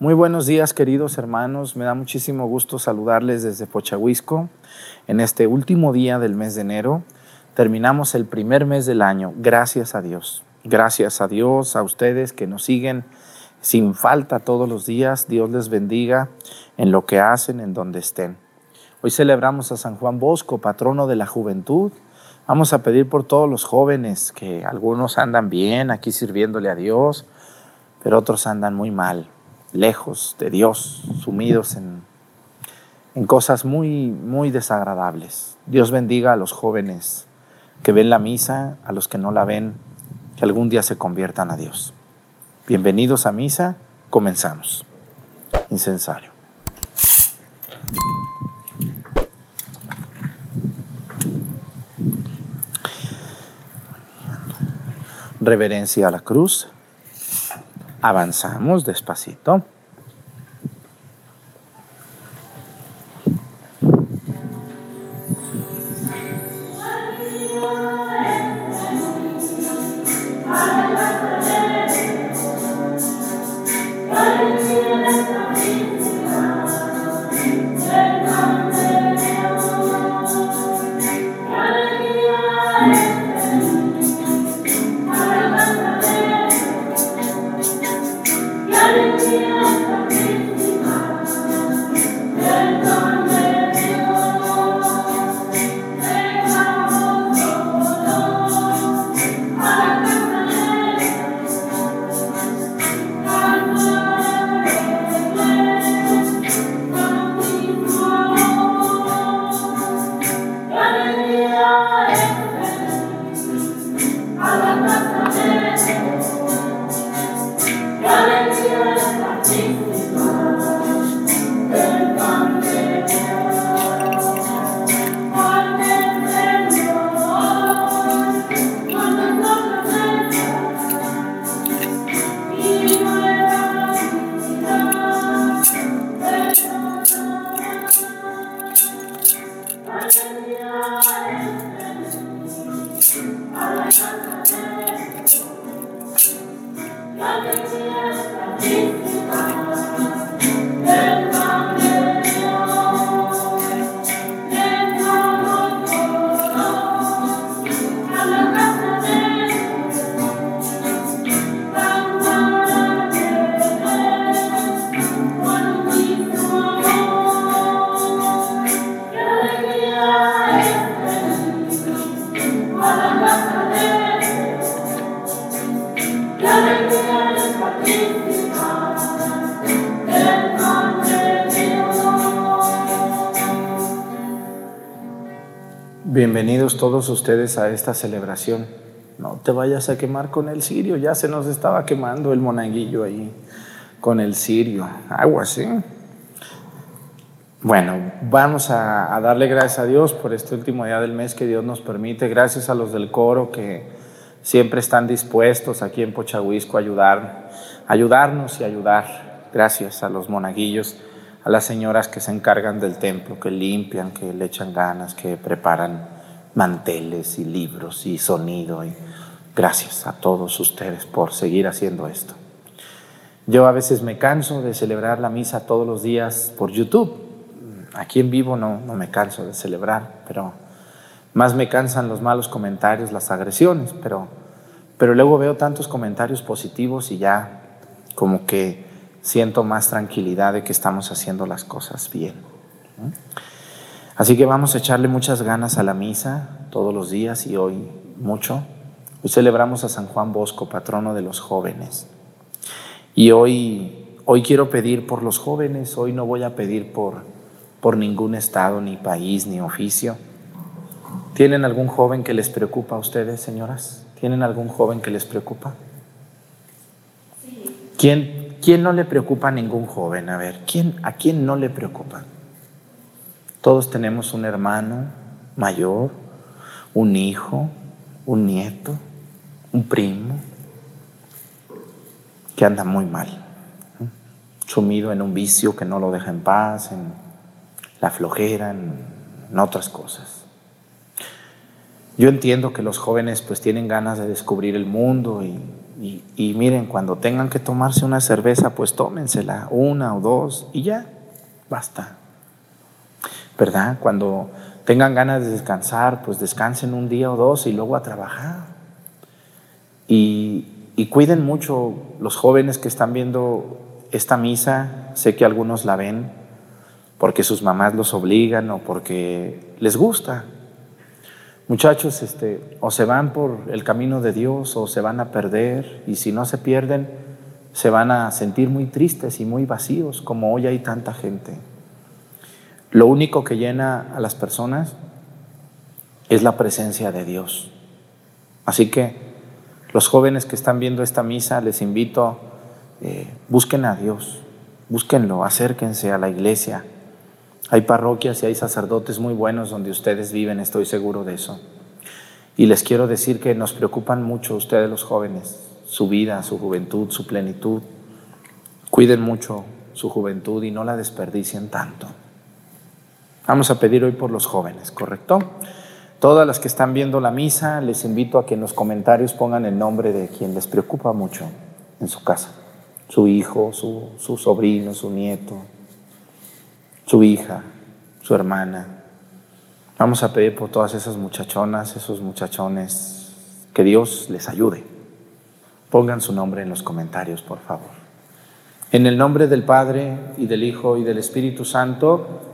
Muy buenos días, queridos hermanos. Me da muchísimo gusto saludarles desde Pochahuisco en este último día del mes de enero. Terminamos el primer mes del año. Gracias a Dios. Gracias a Dios, a ustedes que nos siguen sin falta todos los días. Dios les bendiga en lo que hacen, en donde estén. Hoy celebramos a San Juan Bosco, patrono de la juventud. Vamos a pedir por todos los jóvenes, que algunos andan bien aquí sirviéndole a Dios, pero otros andan muy mal lejos de Dios, sumidos en, en cosas muy, muy desagradables. Dios bendiga a los jóvenes que ven la misa, a los que no la ven, que algún día se conviertan a Dios. Bienvenidos a misa, comenzamos. Incensario. Reverencia a la cruz. Avanzamos despacito. Bienvenidos todos ustedes a esta celebración. No te vayas a quemar con el cirio, ya se nos estaba quemando el monaguillo ahí con el cirio. Agua, ¿sí? Bueno, vamos a, darle gracias a Dios por este último día del mes que Dios nos permite. Gracias a los del coro que siempre están dispuestos aquí en Pochahuisco a ayudar, ayudarnos y ayudar. Gracias a los monaguillos a las señoras que se encargan del templo, que limpian, que le echan ganas, que preparan manteles y libros y sonido. Y gracias a todos ustedes por seguir haciendo esto. Yo a veces me canso de celebrar la misa todos los días por YouTube. Aquí en vivo no, no me canso de celebrar, pero más me cansan los malos comentarios, las agresiones, pero, pero luego veo tantos comentarios positivos y ya como que siento más tranquilidad de que estamos haciendo las cosas bien. Así que vamos a echarle muchas ganas a la misa todos los días y hoy mucho. Hoy celebramos a San Juan Bosco, patrono de los jóvenes. Y hoy, hoy quiero pedir por los jóvenes, hoy no voy a pedir por, por ningún estado, ni país, ni oficio. ¿Tienen algún joven que les preocupa a ustedes, señoras? ¿Tienen algún joven que les preocupa? ¿Quién, ¿Quién no le preocupa a ningún joven? A ver, ¿quién, ¿a quién no le preocupa? Todos tenemos un hermano mayor, un hijo, un nieto, un primo, que anda muy mal, sumido en un vicio que no lo deja en paz, en la flojera, en, otras cosas. Yo entiendo que los jóvenes pues tienen ganas de descubrir el mundo y Y, miren, cuando tengan que tomarse una cerveza, pues tómensela, una o dos, y ya, basta. ¿Verdad? Cuando tengan ganas de descansar, pues descansen un día o dos y luego a trabajar. Y, y cuiden mucho los jóvenes que están viendo esta misa, sé que algunos la ven porque sus mamás los obligan o porque les gusta. Muchachos, este, o se van por el camino de Dios o se van a perder y si no se pierden, se van a sentir muy tristes y muy vacíos, como hoy hay tanta gente. Lo único que llena a las personas es la presencia de Dios. Así que los jóvenes que están viendo esta misa, les invito, eh, busquen a Dios, búsquenlo, acérquense a la iglesia. Hay parroquias y hay sacerdotes muy buenos donde ustedes viven, estoy seguro de eso. Y les quiero decir que nos preocupan mucho ustedes los jóvenes, su vida, su juventud, su plenitud. Cuiden mucho su juventud y no la desperdicien tanto. Vamos a pedir hoy por los jóvenes, ¿correcto? Todas las que están viendo la misa, les invito a que en los comentarios pongan el nombre de quien les preocupa mucho en su casa. Su hijo, su, su sobrino, su nieto, su hija, su hermana. Vamos a pedir por todas esas muchachonas, esos muchachones, que Dios les ayude. Pongan su nombre en los comentarios, por favor. En el nombre del Padre y del Hijo y del Espíritu Santo,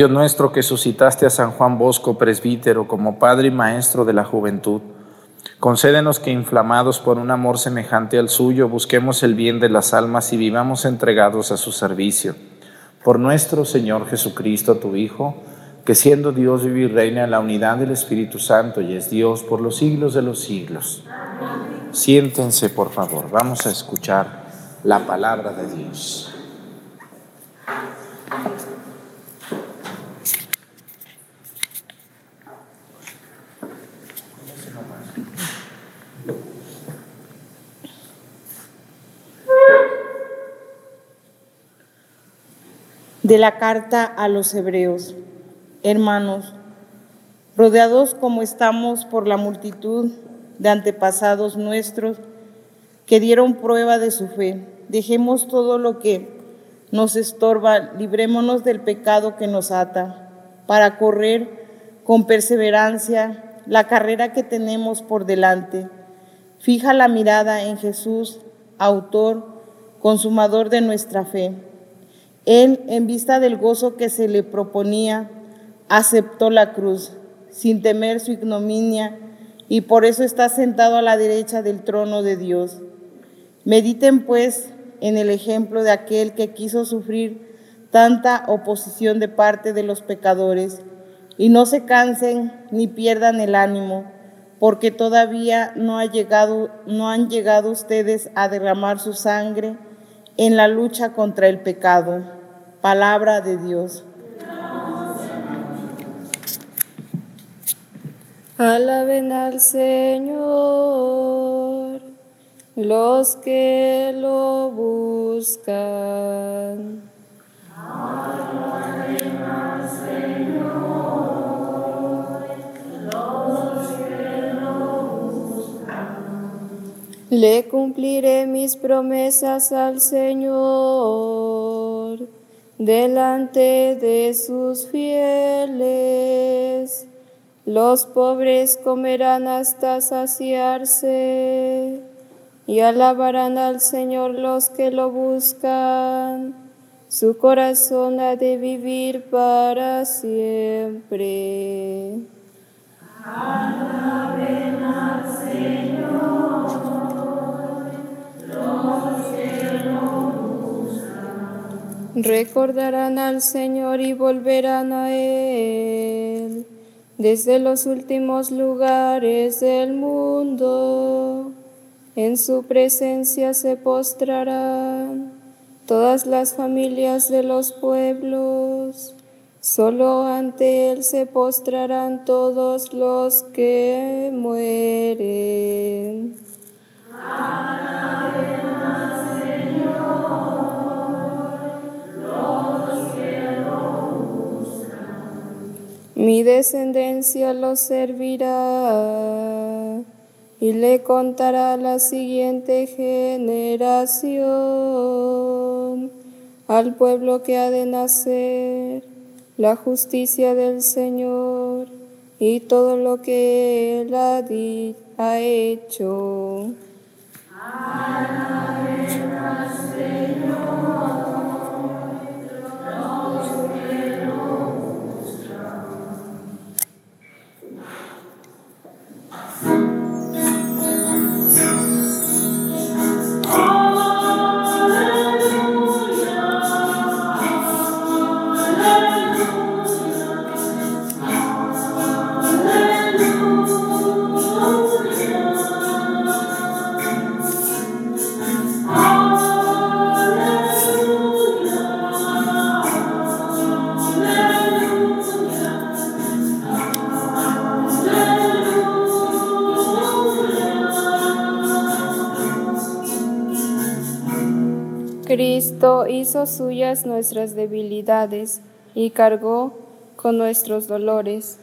Dios nuestro que suscitaste a San Juan Bosco, presbítero, como padre y maestro de la juventud, concédenos que inflamados por un amor semejante al suyo, busquemos el bien de las almas y vivamos entregados a su servicio. Por nuestro Señor Jesucristo, tu Hijo, que siendo Dios vive y reina en la unidad del Espíritu Santo y es Dios por los siglos de los siglos. Siéntense, por favor, vamos a escuchar la palabra de Dios. De la carta a los hebreos, hermanos, rodeados como estamos por la multitud de antepasados nuestros que dieron prueba de su fe, dejemos todo lo que nos estorba, librémonos del pecado que nos ata, para correr con perseverancia la carrera que tenemos por delante. Fija la mirada en Jesús, autor, consumador de nuestra fe. Él, en vista del gozo que se le proponía, aceptó la cruz, sin temer su ignominia, y por eso está sentado a la derecha del trono de Dios. Mediten pues en el ejemplo de aquel que quiso sufrir tanta oposición de parte de los pecadores, y no se cansen ni pierdan el ánimo, porque todavía no, ha llegado, no han llegado ustedes a derramar su sangre en la lucha contra el pecado. Palabra de Dios. Alaben al Señor los que lo buscan. Alaben al Señor Le cumpliré mis promesas al Señor delante de sus fieles los pobres comerán hasta saciarse y alabarán al Señor los que lo buscan. Su corazón ha de vivir para siempre. Alaben al Señor Recordarán al Señor y volverán a Él desde los últimos lugares del mundo. En su presencia se postrarán todas las familias de los pueblos. Solo ante Él se postrarán todos los que mueren. Mi descendencia lo servirá y le contará la siguiente generación al pueblo que ha de nacer la justicia del Señor y todo lo que Él ha, ha hecho. Hizo suyas nuestras debilidades y cargó con nuestros dolores.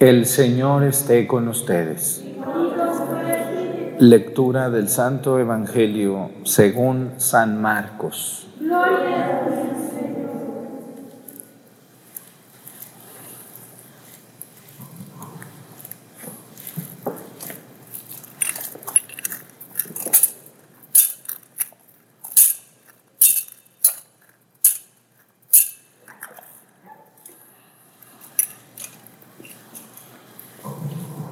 El Señor esté con ustedes. Lectura del Santo Evangelio según San Marcos.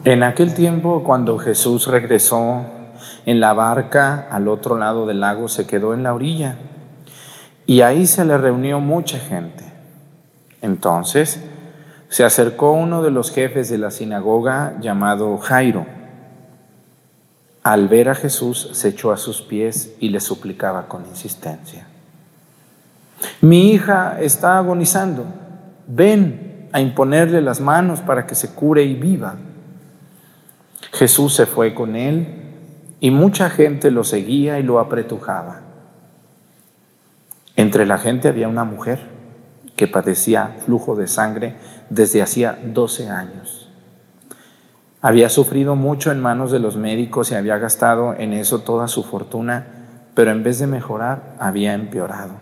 En aquel tiempo, cuando Jesús regresó en la barca al otro lado del lago, se quedó en la orilla y ahí se le reunió mucha gente. Entonces se acercó uno de los jefes de la sinagoga llamado Jairo. Al ver a Jesús se echó a sus pies y le suplicaba con insistencia. Mi hija está agonizando, ven a imponerle las manos para que se cure y viva. Jesús se fue con él y mucha gente lo seguía y lo apretujaba. Entre la gente había una mujer que padecía flujo de sangre desde hacía 12 años. Había sufrido mucho en manos de los médicos y había gastado en eso toda su fortuna, pero en vez de mejorar había empeorado.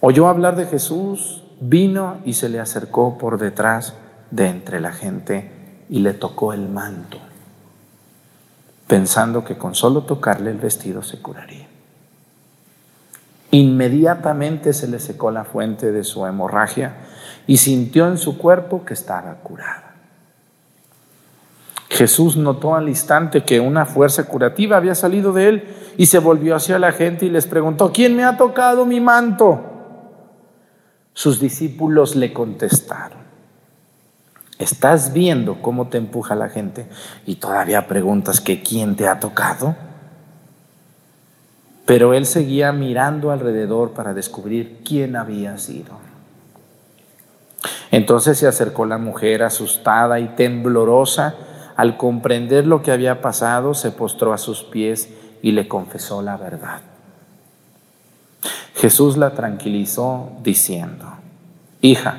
Oyó hablar de Jesús, vino y se le acercó por detrás de entre la gente y le tocó el manto, pensando que con solo tocarle el vestido se curaría. Inmediatamente se le secó la fuente de su hemorragia y sintió en su cuerpo que estaba curada. Jesús notó al instante que una fuerza curativa había salido de él y se volvió hacia la gente y les preguntó, ¿quién me ha tocado mi manto? Sus discípulos le contestaron, ¿estás viendo cómo te empuja la gente y todavía preguntas que quién te ha tocado? Pero él seguía mirando alrededor para descubrir quién había sido. Entonces se acercó la mujer asustada y temblorosa. Al comprender lo que había pasado, se postró a sus pies y le confesó la verdad. Jesús la tranquilizó diciendo, hija,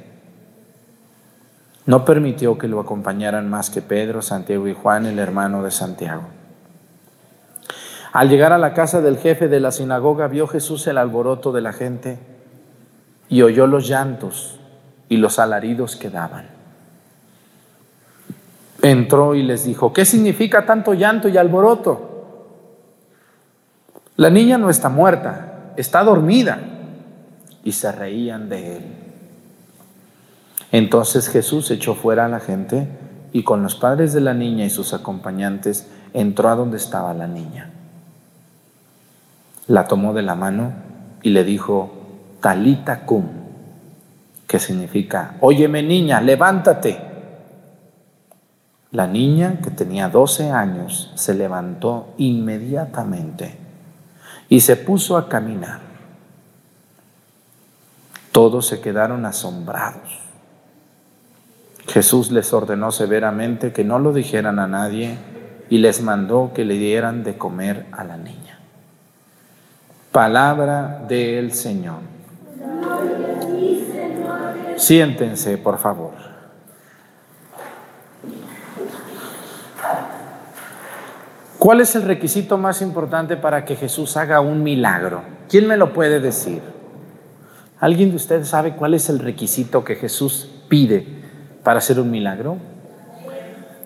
No permitió que lo acompañaran más que Pedro, Santiago y Juan, el hermano de Santiago. Al llegar a la casa del jefe de la sinagoga, vio Jesús el alboroto de la gente y oyó los llantos y los alaridos que daban. Entró y les dijo, ¿qué significa tanto llanto y alboroto? La niña no está muerta, está dormida. Y se reían de él. Entonces Jesús echó fuera a la gente y con los padres de la niña y sus acompañantes entró a donde estaba la niña la tomó de la mano y le dijo, Talita cum, que significa, óyeme niña, levántate. La niña, que tenía 12 años, se levantó inmediatamente y se puso a caminar. Todos se quedaron asombrados. Jesús les ordenó severamente que no lo dijeran a nadie y les mandó que le dieran de comer a la niña. Palabra del Señor. Siéntense, por favor. ¿Cuál es el requisito más importante para que Jesús haga un milagro? ¿Quién me lo puede decir? ¿Alguien de ustedes sabe cuál es el requisito que Jesús pide para hacer un milagro?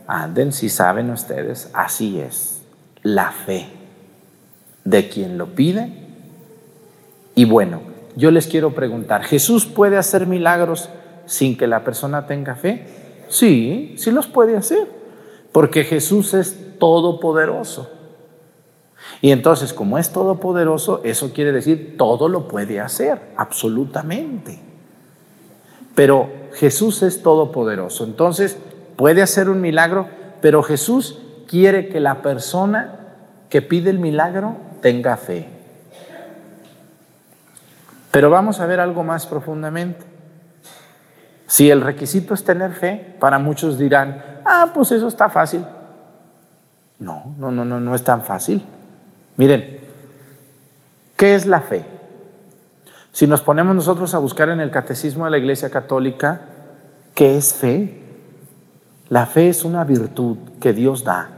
Anden, si saben ustedes, así es, la fe de quien lo pide y bueno, yo les quiero preguntar, ¿Jesús puede hacer milagros sin que la persona tenga fe? Sí, sí los puede hacer, porque Jesús es todopoderoso. Y entonces, como es todopoderoso, eso quiere decir todo lo puede hacer, absolutamente. Pero Jesús es todopoderoso, entonces puede hacer un milagro, pero Jesús quiere que la persona que pide el milagro tenga fe. Pero vamos a ver algo más profundamente. Si el requisito es tener fe, para muchos dirán, ah, pues eso está fácil. No, no, no, no, no es tan fácil. Miren, ¿qué es la fe? Si nos ponemos nosotros a buscar en el catecismo de la Iglesia Católica, ¿qué es fe? La fe es una virtud que Dios da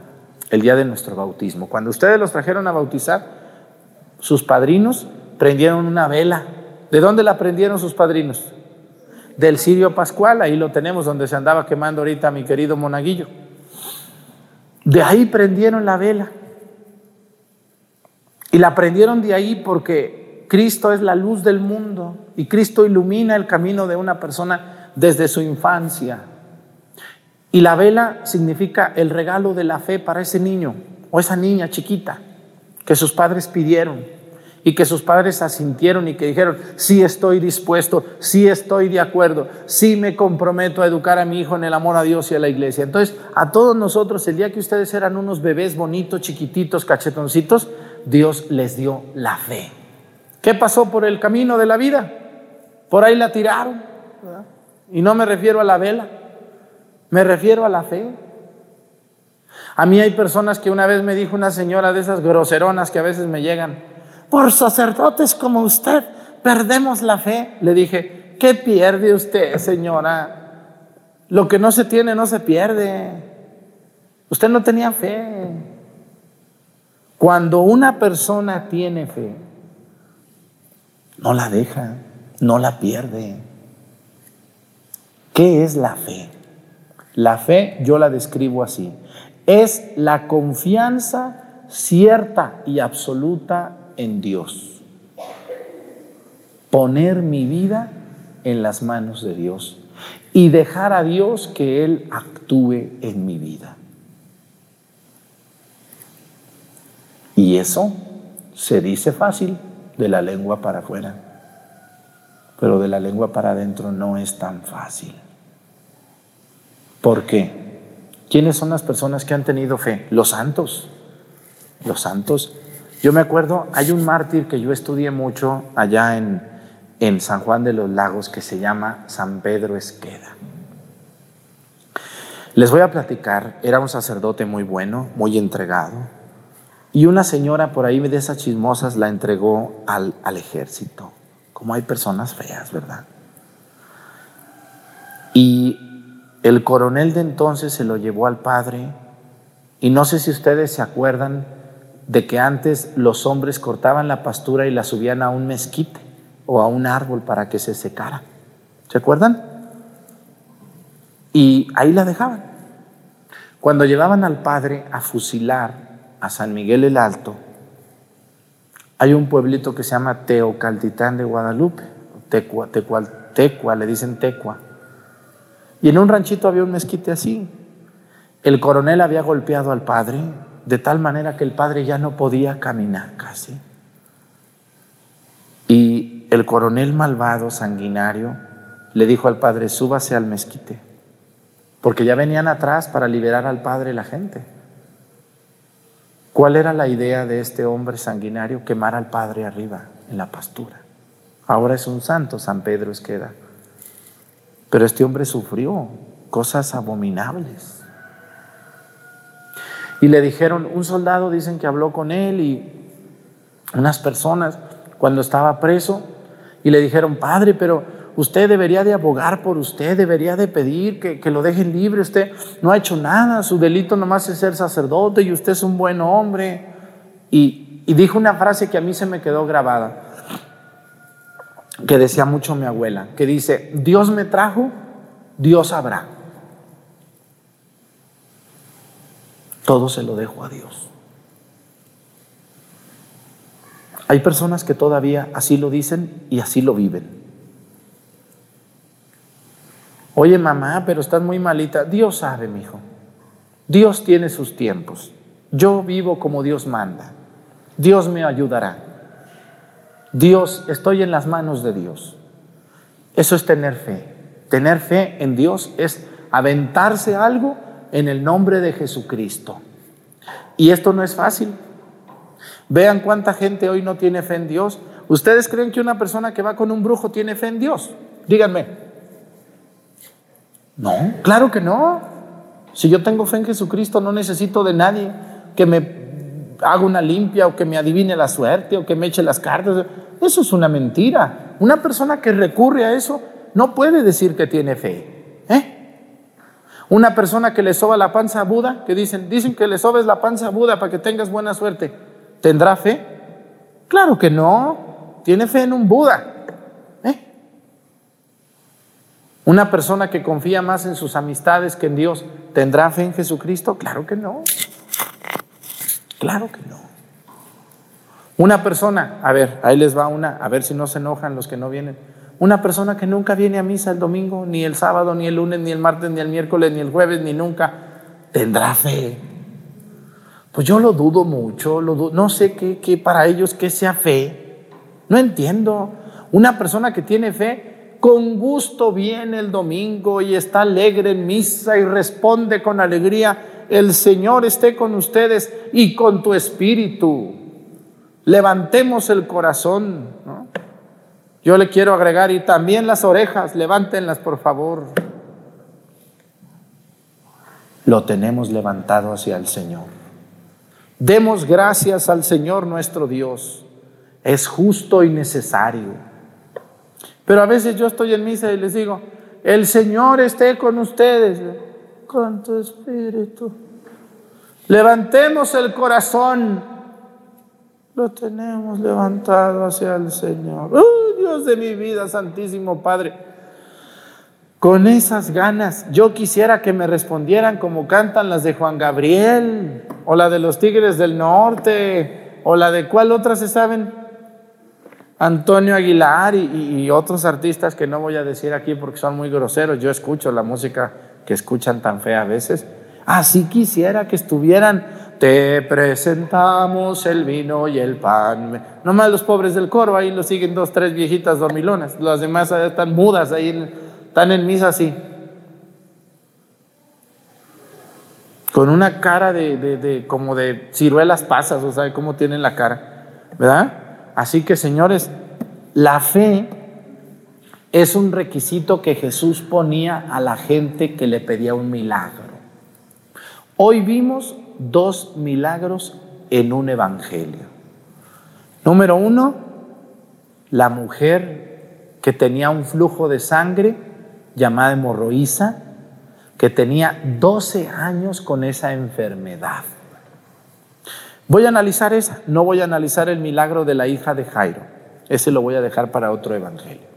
el día de nuestro bautismo. Cuando ustedes los trajeron a bautizar, sus padrinos prendieron una vela ¿De dónde la aprendieron sus padrinos? Del Sirio Pascual, ahí lo tenemos, donde se andaba quemando ahorita mi querido monaguillo. De ahí prendieron la vela. Y la prendieron de ahí porque Cristo es la luz del mundo y Cristo ilumina el camino de una persona desde su infancia. Y la vela significa el regalo de la fe para ese niño o esa niña chiquita que sus padres pidieron y que sus padres asintieron y que dijeron, sí estoy dispuesto, sí estoy de acuerdo, sí me comprometo a educar a mi hijo en el amor a Dios y a la iglesia. Entonces, a todos nosotros, el día que ustedes eran unos bebés bonitos, chiquititos, cachetoncitos, Dios les dio la fe. ¿Qué pasó por el camino de la vida? Por ahí la tiraron. Y no me refiero a la vela, me refiero a la fe. A mí hay personas que una vez me dijo una señora de esas groseronas que a veces me llegan, por sacerdotes como usted, perdemos la fe. Le dije, ¿qué pierde usted, señora? Lo que no se tiene no se pierde. Usted no tenía fe. Cuando una persona tiene fe, no la deja, no la pierde. ¿Qué es la fe? La fe yo la describo así. Es la confianza cierta y absoluta en Dios. Poner mi vida en las manos de Dios y dejar a Dios que Él actúe en mi vida. Y eso se dice fácil de la lengua para afuera, pero de la lengua para adentro no es tan fácil. ¿Por qué? ¿Quiénes son las personas que han tenido fe? Los santos. Los santos. Yo me acuerdo, hay un mártir que yo estudié mucho allá en, en San Juan de los Lagos que se llama San Pedro Esqueda. Les voy a platicar, era un sacerdote muy bueno, muy entregado, y una señora por ahí de esas chismosas la entregó al, al ejército. Como hay personas feas, ¿verdad? Y el coronel de entonces se lo llevó al padre. Y no sé si ustedes se acuerdan de que antes los hombres cortaban la pastura y la subían a un mezquite o a un árbol para que se secara. ¿Se acuerdan? Y ahí la dejaban. Cuando llevaban al padre a fusilar a San Miguel el Alto, hay un pueblito que se llama Teocaltitán de Guadalupe, Tecua, Tecua, le dicen Tecua. Y en un ranchito había un mezquite así. El coronel había golpeado al padre de tal manera que el padre ya no podía caminar casi. Y el coronel malvado, sanguinario, le dijo al padre, súbase al mezquite, porque ya venían atrás para liberar al padre la gente. ¿Cuál era la idea de este hombre sanguinario? Quemar al Padre arriba, en la pastura. Ahora es un santo, San Pedro Esqueda. Pero este hombre sufrió cosas abominables. Y le dijeron, un soldado dicen que habló con él y unas personas cuando estaba preso y le dijeron, Padre, pero Usted debería de abogar por usted, debería de pedir que, lo dejen libre. Usted no ha hecho nada, su delito nomás es ser sacerdote y usted es un buen hombre. Y, y dijo una frase que a mí se me quedó grabada, que decía mucho mi abuela, que dice, Dios me trajo, Dios habrá. Todo se lo dejo a Dios. Hay personas que todavía así lo dicen y así lo viven. Oye, mamá, pero estás muy malita. Dios sabe, mi hijo. Dios tiene sus tiempos. Yo vivo como Dios manda. Dios me ayudará. Dios, estoy en las manos de Dios. Eso es tener fe. Tener fe en Dios es aventarse algo en el nombre de Jesucristo. Y esto no es fácil. Vean cuánta gente hoy no tiene fe en Dios. ¿Ustedes creen que una persona que va con un brujo tiene fe en Dios? Díganme. No, claro que no. Si yo tengo fe en Jesucristo, no necesito de nadie que me haga una limpia o que me adivine la suerte o que me eche las cartas. Eso es una mentira. Una persona que recurre a eso no puede decir que tiene fe. ¿eh? Una persona que le soba la panza a Buda, que dicen, dicen que le sobes la panza a Buda para que tengas buena suerte, ¿tendrá fe? Claro que no. Tiene fe en un Buda. Una persona que confía más en sus amistades que en Dios, ¿tendrá fe en Jesucristo? Claro que no. Claro que no. Una persona, a ver, ahí les va una, a ver si no se enojan los que no vienen. Una persona que nunca viene a misa el domingo, ni el sábado, ni el lunes, ni el martes, ni el miércoles, ni el jueves, ni nunca, ¿tendrá fe? Pues yo lo dudo mucho, lo no sé qué, qué para ellos que sea fe. No entiendo. Una persona que tiene fe con gusto viene el domingo y está alegre en misa y responde con alegría, el Señor esté con ustedes y con tu espíritu. Levantemos el corazón. Yo le quiero agregar y también las orejas, levántenlas por favor. Lo tenemos levantado hacia el Señor. Demos gracias al Señor nuestro Dios. Es justo y necesario. Pero a veces yo estoy en misa y les digo, el Señor esté con ustedes, con tu espíritu. Levantemos el corazón. Lo tenemos levantado hacia el Señor. ¡Oh, Dios de mi vida, Santísimo Padre! Con esas ganas, yo quisiera que me respondieran como cantan las de Juan Gabriel, o la de los Tigres del Norte, o la de cuál otra se saben. Antonio Aguilar y, otros artistas que no voy a decir aquí porque son muy groseros. Yo escucho la música que escuchan tan fea a veces. Así quisiera que estuvieran, te presentamos el vino y el pan. Nomás los pobres del coro, ahí lo siguen dos, tres viejitas dormilonas. Las demás están mudas, ahí están en misa así. Con una cara de como de ciruelas pasas, o sea, cómo tienen la cara, ¿verdad? Así que, señores, la fe es un requisito que Jesús ponía a la gente que le pedía un milagro. Hoy vimos dos milagros en un evangelio. Número uno, la mujer que tenía un flujo de sangre llamada hemorroísa, que tenía 12 años con esa enfermedad. Voy a analizar esa, no voy a analizar el milagro de la hija de Jairo. Ese lo voy a dejar para otro evangelio.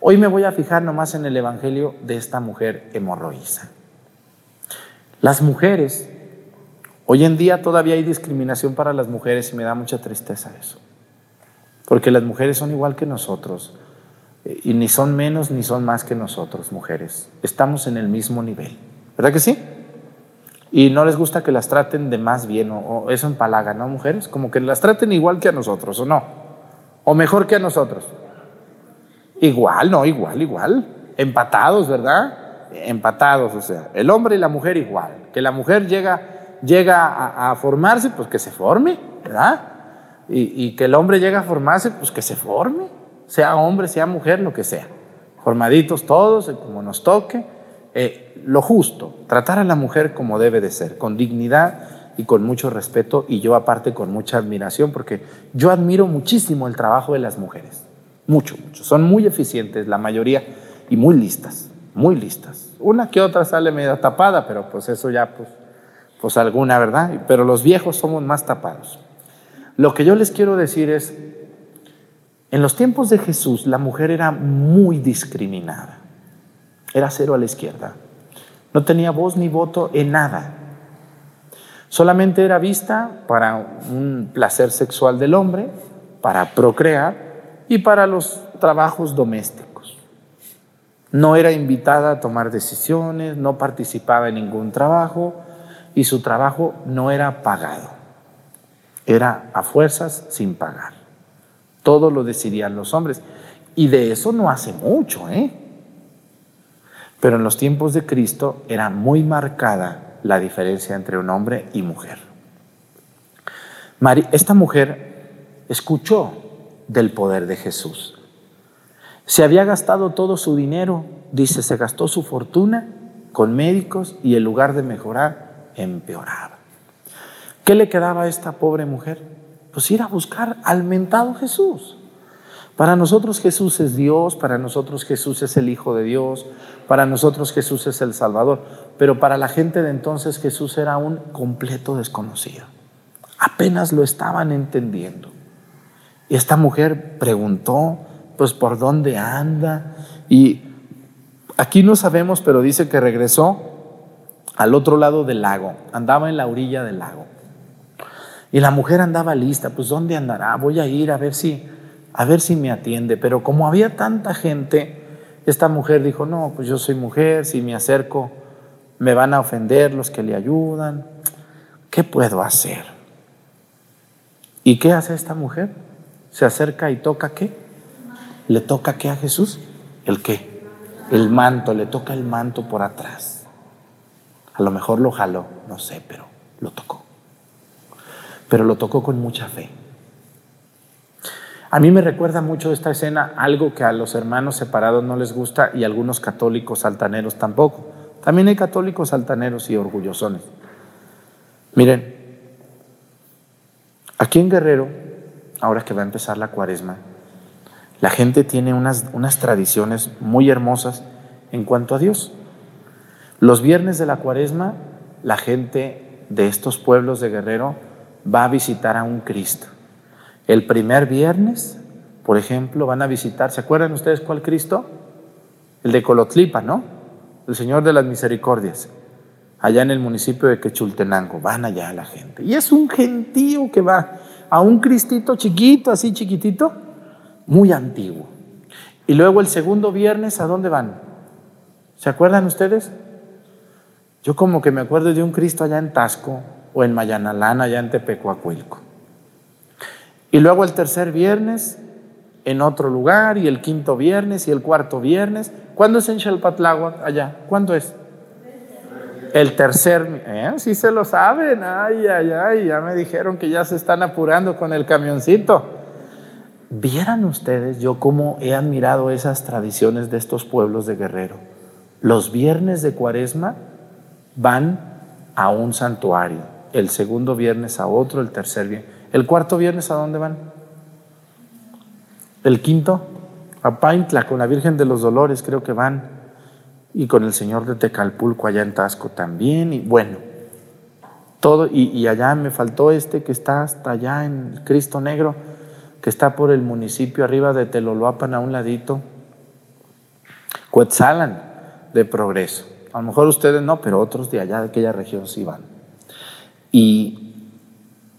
Hoy me voy a fijar nomás en el evangelio de esta mujer hemorroísa. Las mujeres, hoy en día todavía hay discriminación para las mujeres y me da mucha tristeza eso. Porque las mujeres son igual que nosotros y ni son menos ni son más que nosotros, mujeres. Estamos en el mismo nivel. ¿Verdad que sí? Y no les gusta que las traten de más bien, o, eso empalaga, ¿no, mujeres? Como que las traten igual que a nosotros, ¿o no? O mejor que a nosotros. Igual, no, igual, igual. Empatados, ¿verdad? Empatados, o sea, el hombre y la mujer igual. Que la mujer llega, llega a, a formarse, pues que se forme, ¿verdad? Y, y, que el hombre llega a formarse, pues que se forme, sea hombre, sea mujer, lo que sea. Formaditos todos, como nos toque. Eh, lo justo, tratar a la mujer como debe de ser, con dignidad y con mucho respeto, y yo aparte con mucha admiración, porque yo admiro muchísimo el trabajo de las mujeres. Mucho, mucho. Son muy eficientes, la mayoría, y muy listas, muy listas. Una que otra sale medio tapada, pero pues eso ya, pues, pues alguna, ¿verdad? Pero los viejos somos más tapados. Lo que yo les quiero decir es, en los tiempos de Jesús la mujer era muy discriminada. Era cero a la izquierda. No tenía voz ni voto en nada. Solamente era vista para un placer sexual del hombre, para procrear y para los trabajos domésticos. No era invitada a tomar decisiones, no participaba en ningún trabajo y su trabajo no era pagado. Era a fuerzas sin pagar. Todo lo decidían los hombres. Y de eso no hace mucho, ¿eh? Pero en los tiempos de Cristo era muy marcada la diferencia entre un hombre y mujer. Esta mujer escuchó del poder de Jesús. Se había gastado todo su dinero, dice, se gastó su fortuna con médicos y en lugar de mejorar, empeoraba. ¿Qué le quedaba a esta pobre mujer? Pues ir a buscar al mentado Jesús. Para nosotros Jesús es Dios, para nosotros Jesús es el Hijo de Dios, para nosotros Jesús es el Salvador, pero para la gente de entonces Jesús era un completo desconocido. Apenas lo estaban entendiendo. Y esta mujer preguntó, pues, ¿por dónde anda? Y aquí no sabemos, pero dice que regresó al otro lado del lago, andaba en la orilla del lago. Y la mujer andaba lista, pues, ¿dónde andará? Voy a ir a ver si, a ver si me atiende. Pero como había tanta gente, esta mujer dijo, no, pues yo soy mujer, si me acerco me van a ofender los que le ayudan. ¿Qué puedo hacer? ¿Y qué hace esta mujer? Se acerca y toca qué? ¿Le toca qué a Jesús? ¿El qué? El manto, le toca el manto por atrás. A lo mejor lo jaló, no sé, pero lo tocó. Pero lo tocó con mucha fe. A mí me recuerda mucho esta escena algo que a los hermanos separados no les gusta y a algunos católicos altaneros tampoco. También hay católicos altaneros y orgullosones. Miren, aquí en Guerrero, ahora que va a empezar la cuaresma, la gente tiene unas, unas tradiciones muy hermosas en cuanto a Dios. Los viernes de la cuaresma, la gente de estos pueblos de Guerrero va a visitar a un Cristo. El primer viernes, por ejemplo, van a visitar, ¿se acuerdan ustedes cuál Cristo? El de Colotlipa, ¿no? El Señor de las Misericordias, allá en el municipio de Quechultenango. Van allá la gente. Y es un gentío que va a un Cristito chiquito, así chiquitito, muy antiguo. Y luego el segundo viernes, ¿a dónde van? ¿Se acuerdan ustedes? Yo como que me acuerdo de un Cristo allá en Tasco o en Mayanalán, allá en Tepecuacuilco. Y luego el tercer viernes en otro lugar, y el quinto viernes, y el cuarto viernes. ¿Cuándo es en Xalpatláhuac allá? ¿Cuándo es? El tercer, ¿eh? sí se lo saben, ay, ay, ay, ya me dijeron que ya se están apurando con el camioncito. Vieran ustedes yo cómo he admirado esas tradiciones de estos pueblos de Guerrero. Los viernes de cuaresma van a un santuario, el segundo viernes a otro, el tercer viernes. ¿El cuarto viernes a dónde van? El quinto, a Paintla, con la Virgen de los Dolores, creo que van. Y con el Señor de Tecalpulco allá en Tasco también. Y bueno, todo. Y, allá me faltó este que está hasta allá en Cristo Negro, que está por el municipio arriba de Teloloapan a un ladito. Cuetzalan de Progreso. A lo mejor ustedes no, pero otros de allá, de aquella región sí van. Y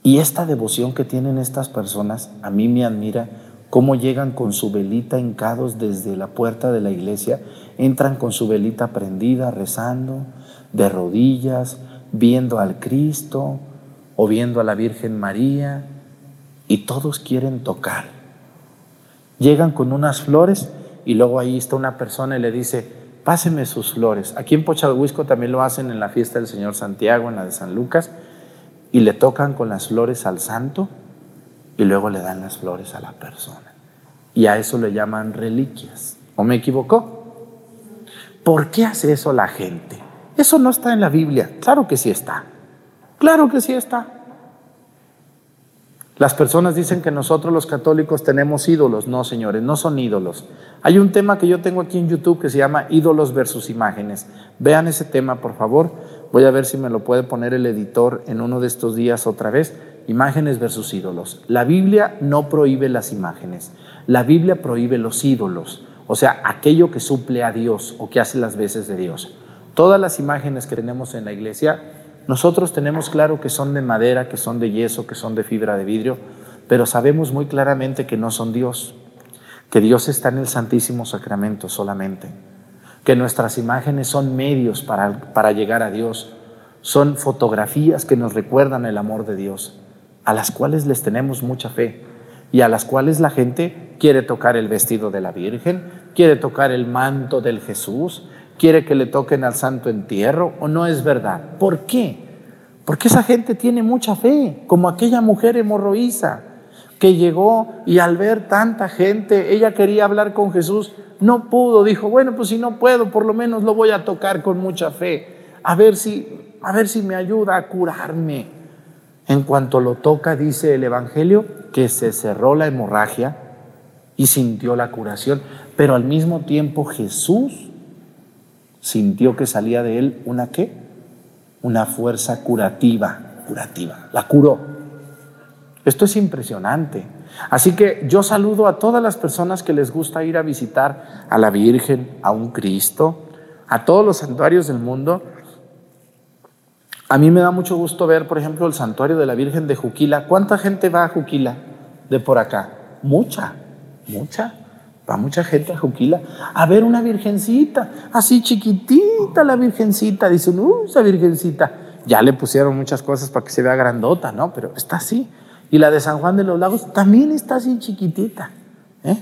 y esta devoción que tienen estas personas, a mí me admira cómo llegan con su velita hincados desde la puerta de la iglesia, entran con su velita prendida, rezando, de rodillas, viendo al Cristo o viendo a la Virgen María, y todos quieren tocar. Llegan con unas flores y luego ahí está una persona y le dice, páseme sus flores. Aquí en Pochalhuisco también lo hacen en la fiesta del Señor Santiago, en la de San Lucas y le tocan con las flores al santo y luego le dan las flores a la persona. Y a eso le llaman reliquias. ¿O me equivocó? ¿Por qué hace eso la gente? Eso no está en la Biblia. Claro que sí está. Claro que sí está. Las personas dicen que nosotros los católicos tenemos ídolos. No, señores, no son ídolos. Hay un tema que yo tengo aquí en YouTube que se llama ídolos versus imágenes. Vean ese tema, por favor. Voy a ver si me lo puede poner el editor en uno de estos días otra vez. Imágenes versus ídolos. La Biblia no prohíbe las imágenes. La Biblia prohíbe los ídolos. O sea, aquello que suple a Dios o que hace las veces de Dios. Todas las imágenes que tenemos en la iglesia nosotros tenemos claro que son de madera, que son de yeso, que son de fibra de vidrio, pero sabemos muy claramente que no son Dios, que Dios está en el Santísimo Sacramento solamente, que nuestras imágenes son medios para, para llegar a Dios, son fotografías que nos recuerdan el amor de Dios, a las cuales les tenemos mucha fe y a las cuales la gente quiere tocar el vestido de la Virgen, quiere tocar el manto del Jesús, quiere que le toquen al santo entierro o no es verdad. ¿Por qué? Porque esa gente tiene mucha fe, como aquella mujer hemorroísa que llegó y al ver tanta gente, ella quería hablar con Jesús, no pudo, dijo, bueno, pues si no puedo, por lo menos lo voy a tocar con mucha fe, a ver si, a ver si me ayuda a curarme. En cuanto lo toca, dice el Evangelio, que se cerró la hemorragia y sintió la curación, pero al mismo tiempo Jesús sintió que salía de él una qué? Una fuerza curativa, curativa. La curó. Esto es impresionante. Así que yo saludo a todas las personas que les gusta ir a visitar a la Virgen, a un Cristo, a todos los santuarios del mundo. A mí me da mucho gusto ver, por ejemplo, el santuario de la Virgen de Juquila. ¿Cuánta gente va a Juquila de por acá? Mucha, mucha. Va mucha gente a Juquila a ver una virgencita, así chiquitita la virgencita. Dicen, uh, esa virgencita. Ya le pusieron muchas cosas para que se vea grandota, ¿no? Pero está así. Y la de San Juan de los Lagos también está así chiquitita. ¿eh?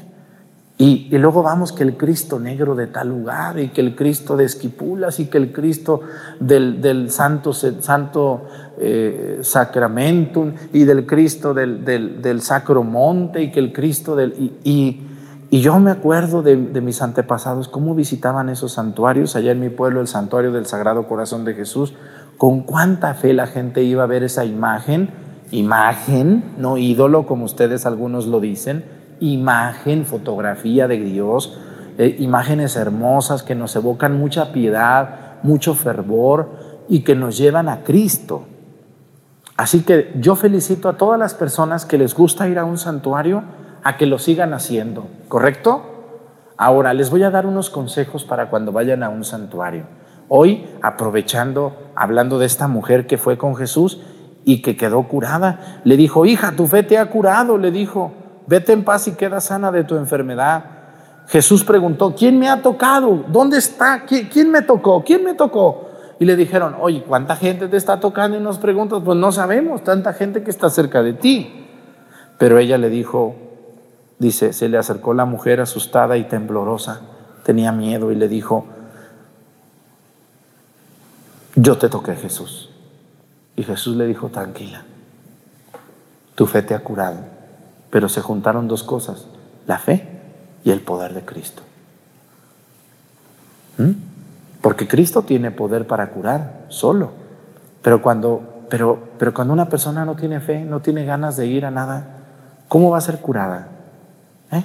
Y, luego vamos que el Cristo negro de tal lugar y que el Cristo de Esquipulas y que el Cristo del, Santo, santo eh, Sacramentum y del Cristo del, del, Sacro Monte y que el Cristo del... Y, y, yo me acuerdo de, de, mis antepasados, cómo visitaban esos santuarios, allá en mi pueblo, el santuario del Sagrado Corazón de Jesús, con cuánta fe la gente iba a ver esa imagen, imagen, no ídolo como ustedes algunos lo dicen, imagen, fotografía de Dios, eh, imágenes hermosas que nos evocan mucha piedad, mucho fervor y que nos llevan a Cristo. Así que yo felicito a todas las personas que les gusta ir a un santuario a que lo sigan haciendo, ¿correcto? Ahora les voy a dar unos consejos para cuando vayan a un santuario. Hoy, aprovechando, hablando de esta mujer que fue con Jesús y que quedó curada, le dijo, hija, tu fe te ha curado, le dijo vete en paz y queda sana de tu enfermedad. Jesús preguntó, ¿quién me ha tocado? ¿Dónde está? ¿Quién, me tocó? ¿Quién me tocó? Y le dijeron, oye, ¿cuánta gente te está tocando? Y nos preguntas, pues no sabemos, tanta gente que está cerca de ti. Pero ella le dijo, dice, se le acercó la mujer asustada y temblorosa, tenía miedo y le dijo, yo te toqué Jesús. Y Jesús le dijo, tranquila, tu fe te ha curado pero se juntaron dos cosas, la fe y el poder de Cristo. ¿Mm? Porque Cristo tiene poder para curar solo, pero cuando, pero, pero cuando una persona no tiene fe, no tiene ganas de ir a nada, ¿cómo va a ser curada? ¿Eh?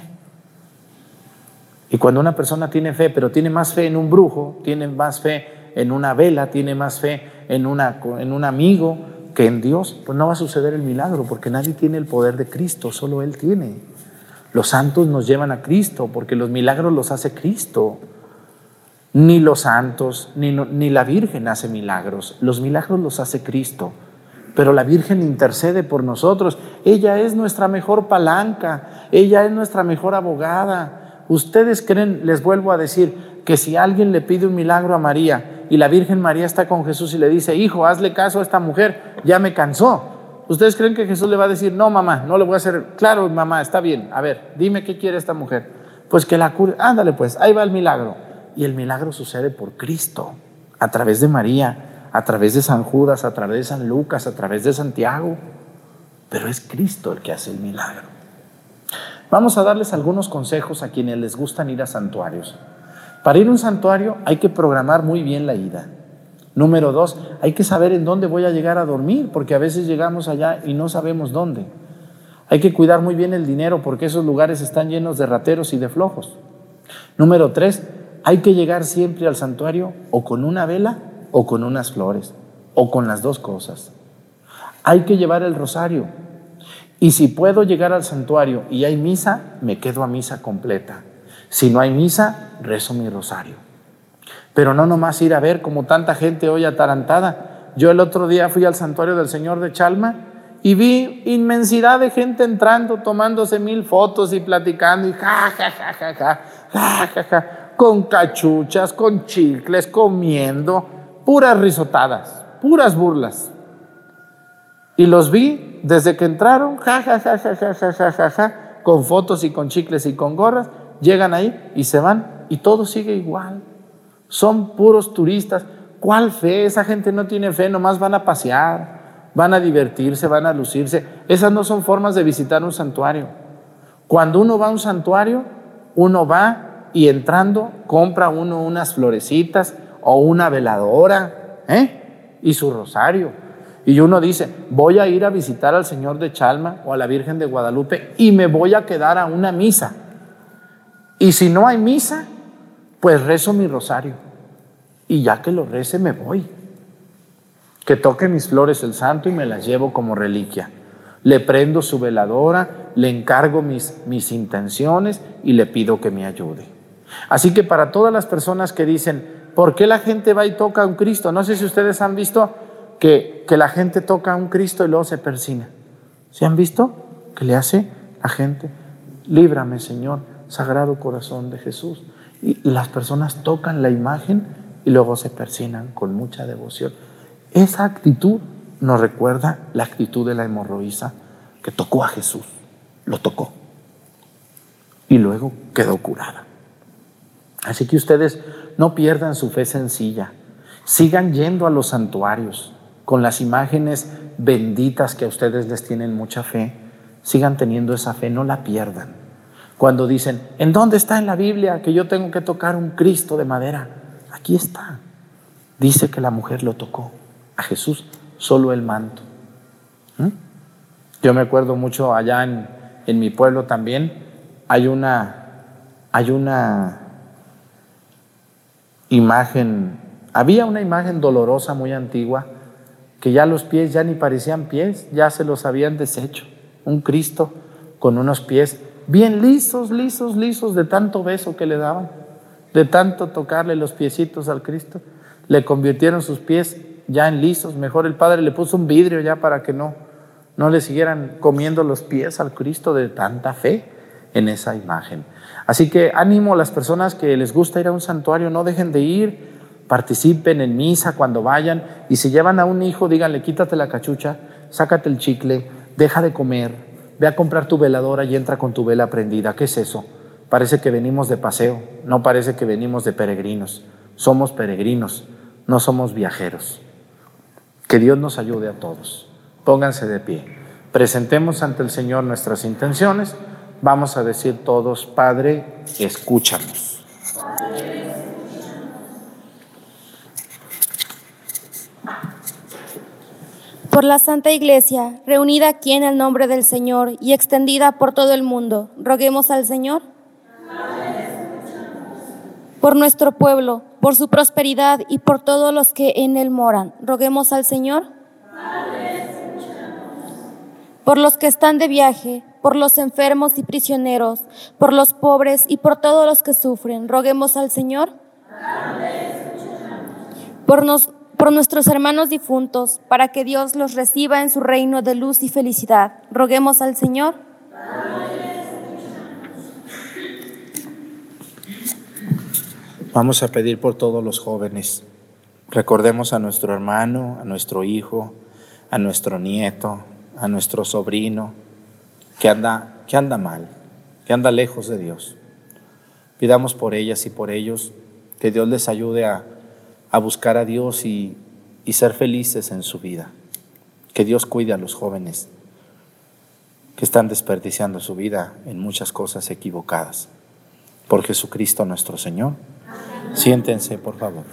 Y cuando una persona tiene fe, pero tiene más fe en un brujo, tiene más fe en una vela, tiene más fe en, un amigo, que en Dios pues no va a suceder el milagro, porque nadie tiene el poder de Cristo, solo Él tiene. Los santos nos llevan a Cristo, porque los milagros los hace Cristo. Ni los santos, ni, ni la Virgen hace milagros, los milagros los hace Cristo. Pero la Virgen intercede por nosotros. Ella es nuestra mejor palanca, ella es nuestra mejor abogada. Ustedes creen, les vuelvo a decir, que si alguien le pide un milagro a María, y la Virgen María está con Jesús y le dice, hijo, hazle caso a esta mujer, ya me cansó. ¿Ustedes creen que Jesús le va a decir, no, mamá, no le voy a hacer, claro, mamá, está bien, a ver, dime qué quiere esta mujer? Pues que la cure, ándale pues, ahí va el milagro. Y el milagro sucede por Cristo, a través de María, a través de San Judas, a través de San Lucas, a través de Santiago. Pero es Cristo el que hace el milagro. Vamos a darles algunos consejos a quienes les gustan ir a santuarios. Para ir a un santuario hay que programar muy bien la ida. Número dos, hay que saber en dónde voy a llegar a dormir, porque a veces llegamos allá y no sabemos dónde. Hay que cuidar muy bien el dinero, porque esos lugares están llenos de rateros y de flojos. Número tres, hay que llegar siempre al santuario o con una vela o con unas flores, o con las dos cosas. Hay que llevar el rosario. Y si puedo llegar al santuario y hay misa, me quedo a misa completa. Si no hay misa, rezo mi rosario. Pero no nomás ir a ver como tanta gente hoy atarantada. Yo el otro día fui al santuario del Señor de Chalma y vi inmensidad de gente entrando, tomándose mil fotos y platicando y ja, ja, ja, ja, ja, ja, ja, ja, con cachuchas, con chicles, comiendo, puras risotadas, puras burlas. Y los vi desde que entraron, ja, ja, ja, ja, ja, ja, ja, ja, con fotos y con chicles y con gorras, llegan ahí y se van y todo sigue igual. Son puros turistas. ¿Cuál fe? Esa gente no tiene fe, nomás van a pasear, van a divertirse, van a lucirse. Esas no son formas de visitar un santuario. Cuando uno va a un santuario, uno va y entrando compra uno unas florecitas o una veladora ¿eh? y su rosario. Y uno dice, voy a ir a visitar al Señor de Chalma o a la Virgen de Guadalupe y me voy a quedar a una misa. Y si no hay misa, pues rezo mi rosario. Y ya que lo rece, me voy. Que toque mis flores el santo y me las llevo como reliquia. Le prendo su veladora, le encargo mis, mis intenciones y le pido que me ayude. Así que para todas las personas que dicen, ¿por qué la gente va y toca a un Cristo? No sé si ustedes han visto que, que la gente toca a un Cristo y luego se persina. ¿Se han visto? Que le hace a gente, líbrame Señor, Sagrado Corazón de Jesús. Y, las personas tocan la imagen y luego se persinan con mucha devoción. Esa actitud nos recuerda la actitud de la hemorroísa que tocó a Jesús, lo tocó. y luego quedó curada. Así que ustedes no pierdan su fe sencilla, sigan yendo a los santuarios con las imágenes benditas que a ustedes les tienen mucha fe, sigan teniendo esa fe, no la pierdan. Cuando dicen, ¿en dónde está en la Biblia que yo tengo que tocar un Cristo de madera? Aquí está. Dice que la mujer lo tocó. A Jesús solo el manto. ¿Mm? Yo me acuerdo mucho allá en, en mi pueblo también, hay una, hay una imagen, había una imagen dolorosa muy antigua, que ya los pies ya ni parecían pies, ya se los habían deshecho. Un Cristo con unos pies bien lisos, lisos, lisos, de tanto beso que le daban, de tanto tocarle los piecitos al Cristo, le convirtieron sus pies ya en lisos. Mejor el Padre le puso un vidrio ya para que no, no le siguieran comiendo los pies al Cristo de tanta fe en esa imagen. Así que ánimo a las personas que les gusta ir a un santuario, no dejen de ir, participen en misa cuando vayan y si llevan a un hijo, díganle, quítate la cachucha, sácate el chicle, deja de comer, ve a comprar tu veladora y entra con tu vela prendida. ¿Qué es eso? Parece que venimos de paseo, no parece que venimos de peregrinos. Somos peregrinos, no somos viajeros. Que Dios nos ayude a todos. Pónganse de pie. Presentemos ante el Señor nuestras intenciones. Vamos a decir todos, Padre, escúchanos. Por la Santa Iglesia, reunida aquí en el nombre del Señor y extendida por todo el mundo, roguemos al Señor. Por nuestro pueblo, por su prosperidad y por todos los que en él moran, roguemos al Señor. Por los que están de viaje, por los enfermos y prisioneros, por los pobres y por todos los que sufren, roguemos al Señor. Por nos, por nuestros hermanos difuntos, para que Dios los reciba en su reino de luz y felicidad. Roguemos al Señor. Vamos a pedir por todos los jóvenes. Recordemos a nuestro hermano, a nuestro hijo, a nuestro nieto, a nuestro sobrino, que anda, que anda mal, que anda lejos de Dios. Pidamos por ellas y por ellos que Dios les ayude a, a buscar a Dios y, y ser felices en su vida. Que Dios cuide a los jóvenes que están desperdiciando su vida en muchas cosas equivocadas. Por Jesucristo nuestro Señor. Siéntense, por favor.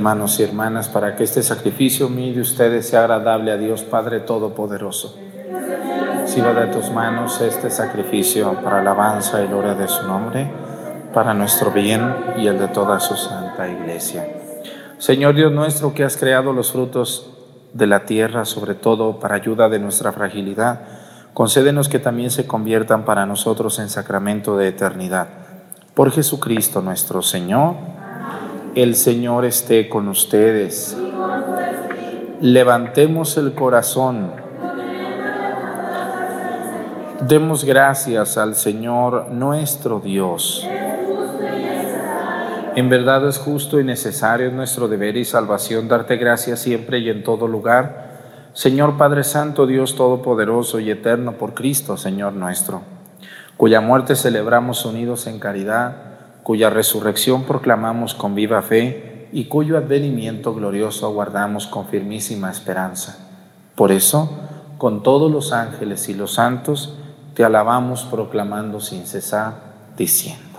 Hermanos y hermanas para que este sacrificio mío de ustedes sea agradable a Dios Padre Todopoderoso. Sirva de tus manos este sacrificio para alabanza y gloria de su nombre, para nuestro bien y el de toda su santa iglesia. Señor Dios nuestro que has creado los frutos de la tierra, sobre todo para ayuda de nuestra fragilidad, concédenos que también se conviertan para nosotros en sacramento de eternidad. Por Jesucristo nuestro Señor. El Señor esté con ustedes. Levantemos el corazón. Demos gracias al Señor nuestro Dios. En verdad es justo y necesario nuestro deber y salvación darte gracias siempre y en todo lugar. Señor Padre Santo, Dios Todopoderoso y Eterno por Cristo, Señor nuestro, cuya muerte celebramos unidos en caridad cuya resurrección proclamamos con viva fe y cuyo advenimiento glorioso aguardamos con firmísima esperanza. Por eso, con todos los ángeles y los santos, te alabamos proclamando sin cesar, diciendo.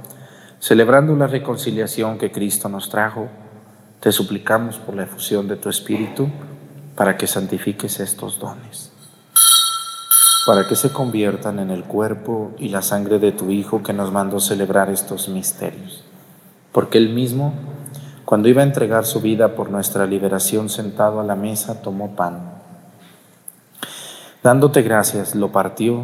Celebrando la reconciliación que Cristo nos trajo, te suplicamos por la efusión de tu Espíritu para que santifiques estos dones, para que se conviertan en el cuerpo y la sangre de tu Hijo que nos mandó celebrar estos misterios. Porque Él mismo, cuando iba a entregar su vida por nuestra liberación sentado a la mesa, tomó pan. Dándote gracias, lo partió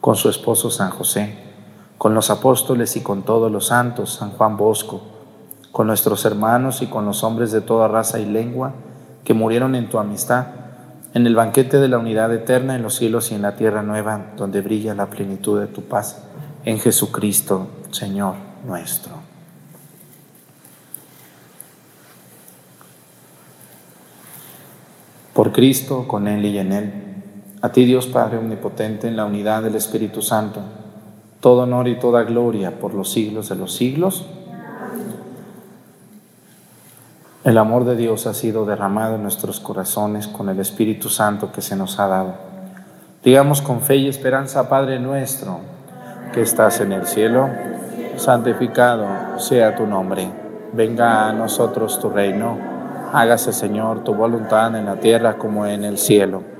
con su esposo San José, con los apóstoles y con todos los santos, San Juan Bosco, con nuestros hermanos y con los hombres de toda raza y lengua que murieron en tu amistad, en el banquete de la unidad eterna en los cielos y en la tierra nueva, donde brilla la plenitud de tu paz, en Jesucristo, Señor nuestro. Por Cristo, con Él y en Él, a ti Dios Padre Omnipotente, en la unidad del Espíritu Santo, todo honor y toda gloria por los siglos de los siglos. El amor de Dios ha sido derramado en nuestros corazones con el Espíritu Santo que se nos ha dado. Digamos con fe y esperanza, Padre nuestro, que estás en el cielo, santificado sea tu nombre. Venga a nosotros tu reino. Hágase, Señor, tu voluntad en la tierra como en el cielo.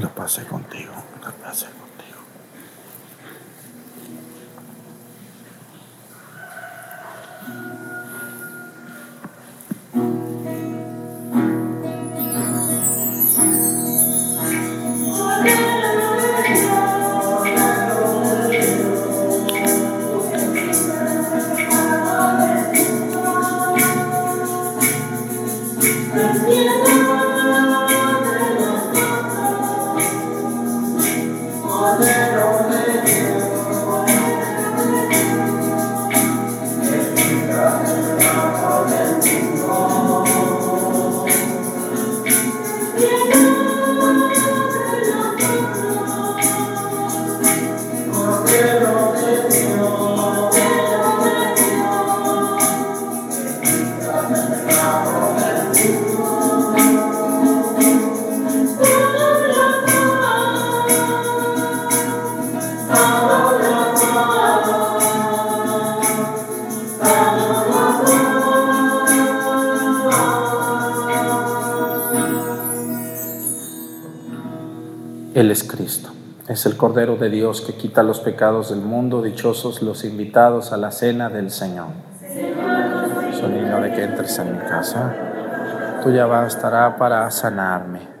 La paz contigo. La paz contigo. El Cordero de Dios que quita los pecados del mundo. Dichosos los invitados a la cena del Señor. Digno de que entres en mi casa. Tuya bastará para sanarme.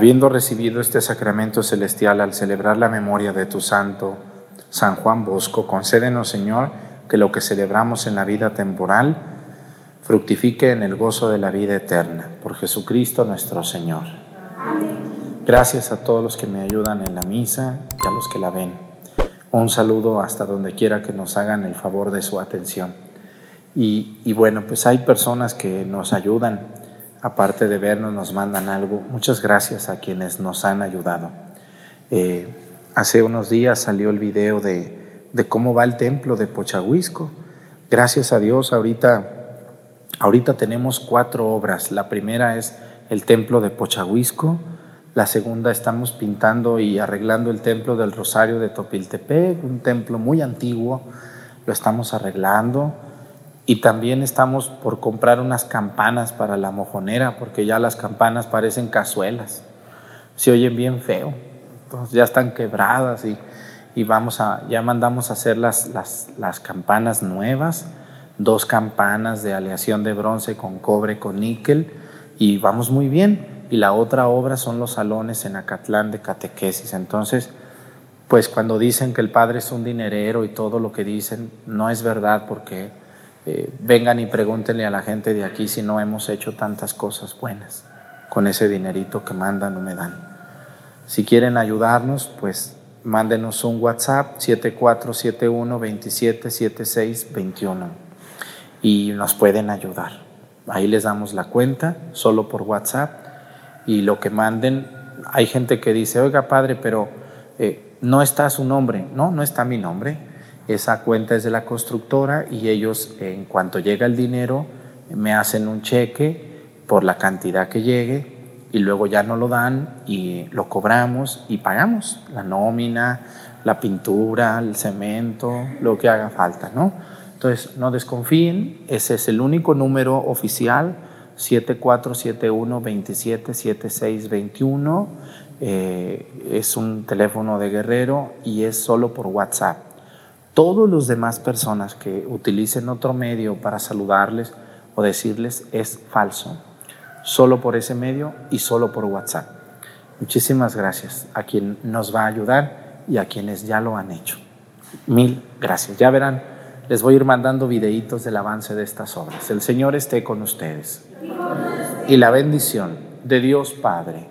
Habiendo recibido este sacramento celestial al celebrar la memoria de tu santo, San Juan Bosco, concédenos, Señor, que lo que celebramos en la vida temporal fructifique en el gozo de la vida eterna. Por Jesucristo nuestro Señor. Gracias a todos los que me ayudan en la misa y a los que la ven. Un saludo hasta donde quiera que nos hagan el favor de su atención. Y, bueno, pues hay personas que nos ayudan, aparte de vernos, nos mandan algo. Muchas gracias a quienes nos han ayudado. Eh, hace unos días salió el video de, de, cómo va el templo de Pochahuisco. Gracias a Dios, ahorita, ahorita tenemos cuatro obras. La primera es el templo de Pochahuisco la segunda estamos pintando y arreglando el templo del Rosario de Topiltepec, un templo muy antiguo, lo estamos arreglando. Y también estamos por comprar unas campanas para la mojonera, porque ya las campanas parecen cazuelas, se oyen bien feo, entonces ya están quebradas y, y vamos a, ya mandamos a hacer las, las, las campanas nuevas, dos campanas de aleación de bronce con cobre, con níquel, y vamos muy bien. Y la otra obra son los salones en Acatlán de catequesis. Entonces, pues cuando dicen que el padre es un dinerero y todo lo que dicen, no es verdad porque eh, vengan y pregúntenle a la gente de aquí si no hemos hecho tantas cosas buenas con ese dinerito que mandan o me dan. Si quieren ayudarnos, pues mándenos un WhatsApp 7471 277621 y nos pueden ayudar. Ahí les damos la cuenta, solo por WhatsApp y lo que manden. Hay gente que dice, oiga padre, pero eh, no está su nombre. No, no está mi nombre. Esa cuenta es de la constructora y ellos en cuanto llega el dinero me hacen un cheque por la cantidad que llegue y luego ya no lo dan y lo cobramos y pagamos la nómina, la pintura, el cemento, lo que haga falta, ¿no? Entonces, no desconfíen, ese es el único número oficial 7471-277621. Eh, es un teléfono de guerrero y es solo por WhatsApp. Todos los demás personas que utilicen otro medio para saludarles o decirles es falso. Solo por ese medio y solo por WhatsApp. Muchísimas gracias a quien nos va a ayudar y a quienes ya lo han hecho. Mil gracias. Ya verán, les voy a ir mandando videitos del avance de estas obras. El Señor esté con ustedes y la bendición de Dios Padre,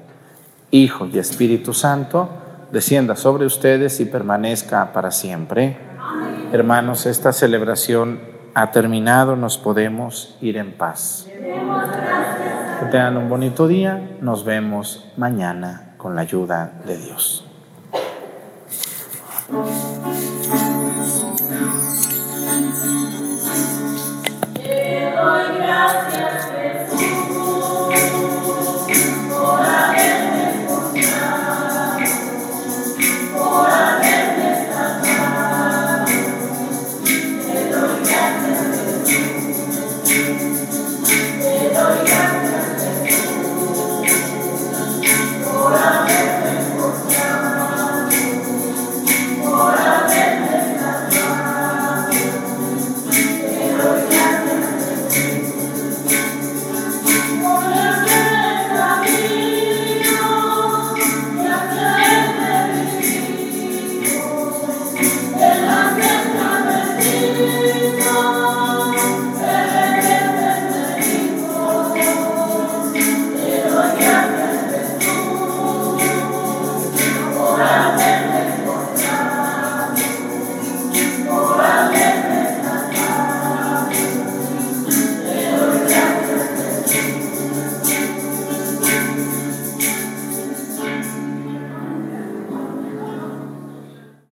Hijo y Espíritu Santo descienda sobre ustedes y permanezca para siempre. Hermanos, esta celebración ha terminado, nos podemos ir en paz. Que tengan un bonito día, nos vemos mañana con la ayuda de Dios. gracias.